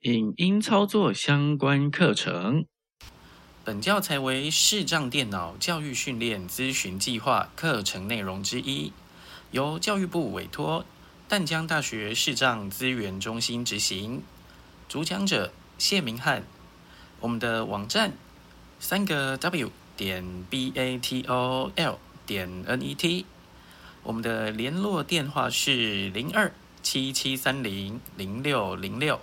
影音操作相关课程。本教材为视障电脑教育训练咨询计划课程内容之一，由教育部委托淡江大学视障资源中心执行。主讲者谢明翰。我们的网站三个 W 点 B A T O L 点 N E T。我们的联络电话是零二七七三零零六零六。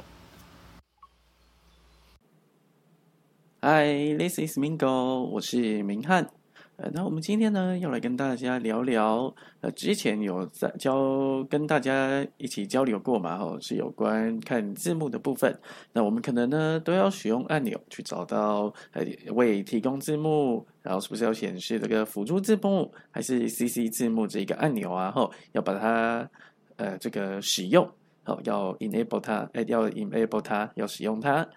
Hi，this is Mingo，我是明翰。呃，那我们今天呢，要来跟大家聊聊，呃，之前有在交跟大家一起交流过嘛，吼，是有关看字幕的部分。那我们可能呢，都要使用按钮去找到，呃，为提供字幕，然后是不是要显示这个辅助字幕，还是 CC 字幕这一个按钮啊？吼，要把它，呃，这个使用，好，要 enable 它，哎，要 enable 它，要使用它。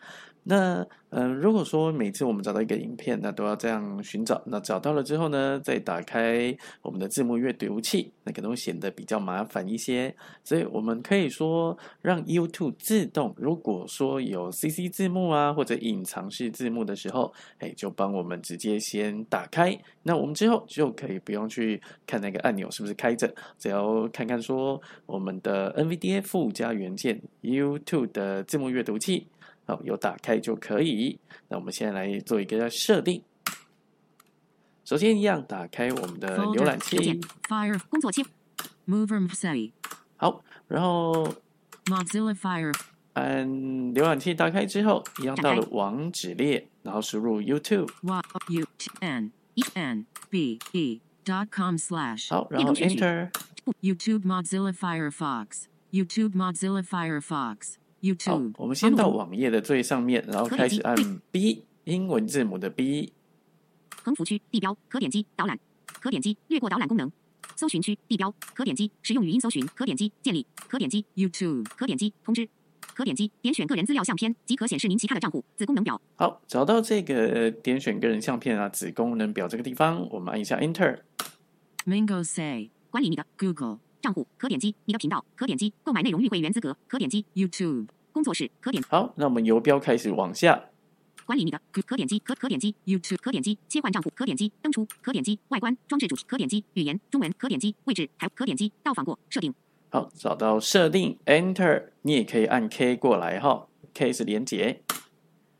那嗯，如果说每次我们找到一个影片，那都要这样寻找，那找到了之后呢，再打开我们的字幕阅读器，那可能会显得比较麻烦一些。所以我们可以说让 YouTube 自动，如果说有 CC 字幕啊或者隐藏式字幕的时候，哎，就帮我们直接先打开。那我们之后就可以不用去看那个按钮是不是开着，只要看看说我们的 NVDA 附加元件 YouTube 的字幕阅读器。好，有打开就可以。那我们现在来做一个设定。首先，一样打开我们的浏览器。Fire 工作切。Move room say。好，然后 Mozilla Fire。按浏览器打开之后，一样到了网址列，然后输入 YouTube y。U t N E N B E dot com slash。好，然后 Enter。YouTube Mozilla Firefox。YouTube Mozilla Firefox。好，我们先到网页的最上面，然后开始按 B 英文字母的 B。横幅区地标可点击导览，可点击略过导览功能。搜寻区地标可点击使用语音搜寻，可点击建立，可点击 YouTube，可点击通知，可点击点选个人资料相片即可显示您其他的账户子功能表。好，找到这个点选个人相片啊子功能表这个地方，我们按一下 Enter。Mingo say 管理你的 Google 账户，可点击你的频道，可点击购买内容与会员资格，可点击 YouTube。工作室可点好，那我们游标开始往下。管理你的可可点击可可点击 YouTube 可点击切换账户可点击登出可点击外观装置主题可点击语言中文可点击位置还可点击到访过设定好找到设定 Enter 你也可以按 K 过来哈 K 是连接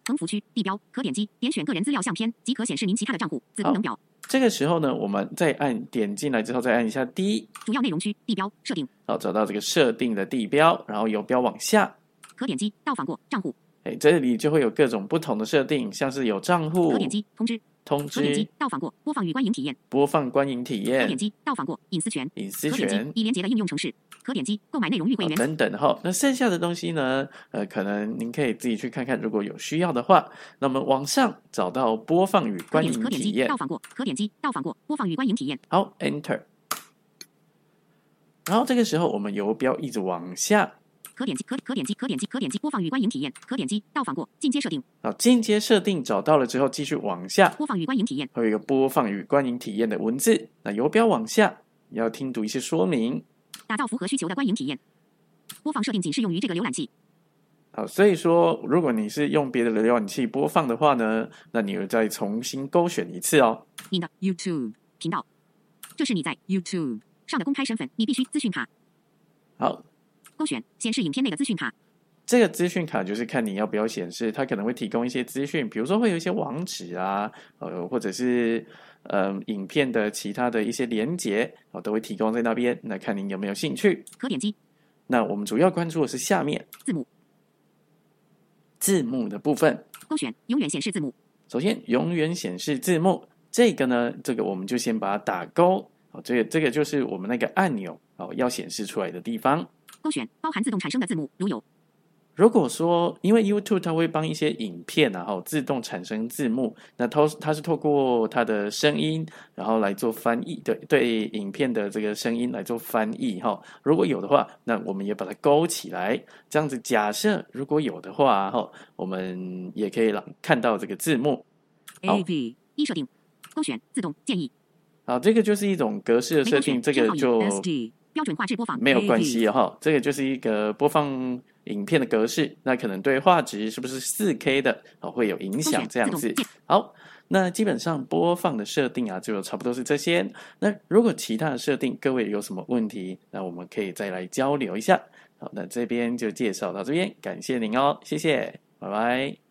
横幅区地标可点击点选个人资料相片即可显示您其他的账户子功能表。这个时候呢我们再按点进来之后再按一下 D 主要内容区地标设定好找到这个设定的地标然后游标往下。可点击到访过账户，哎，这里就会有各种不同的设定，像是有账户，可点击通知，通知，可点击到访过播放与观影体验，播放观影体验，可点击到访过隐私权，隐私权，已连接的应用程式，可点击购买内容与会员等等哈。那剩下的东西呢？呃，可能您可以自己去看看，如果有需要的话，那么往上找到播放与观影体验，到访过，可点击到访过播放与观影体验，好，Enter，然后这个时候我们游标一直往下。可点击可可点击可点击可点击播放与观影体验，可点击到访过进阶设定。好，进阶设定找到了之后，继续往下。播放与观影体验，会有一个播放与观影体验的文字。那游标往下，要听读一些说明。打造符合需求的观影体验。播放设定仅适用于这个浏览器。好，所以说如果你是用别的浏览器播放的话呢，那你又再重新勾选一次哦。你的 YouTube 频道，这是你在 YouTube 上的公开身份，你必须资讯卡。好。勾选显示影片那个资讯卡。这个资讯卡就是看你要不要显示，它可能会提供一些资讯，比如说会有一些网址啊，呃，或者是呃影片的其他的一些连接，哦，都会提供在那边。那看您有没有兴趣。可点击。那我们主要关注的是下面字幕。字幕的部分。勾选永远显示字幕。首先，永远显示字幕，这个呢，这个我们就先把它打勾。哦，这个这个就是我们那个按钮哦要显示出来的地方。勾选包含自动产生的字幕，如有。如果说因为 YouTube 它会帮一些影片然后自动产生字幕，那它它是透过它的声音然后来做翻译，对对，影片的这个声音来做翻译哈。如果有的话，那我们也把它勾起来，这样子假设如果有的话哈，我们也可以让看到这个字幕。A V 一设定，勾选自动建议。好，这个就是一种格式的设定，这个就。标准画质播放没有关系哦哈，这个就是一个播放影片的格式，那可能对画质是不是四 K 的哦会有影响这样子。好，那基本上播放的设定啊，就差不多是这些。那如果其他的设定，各位有什么问题，那我们可以再来交流一下。好，那这边就介绍到这边，感谢您哦，谢谢，拜拜。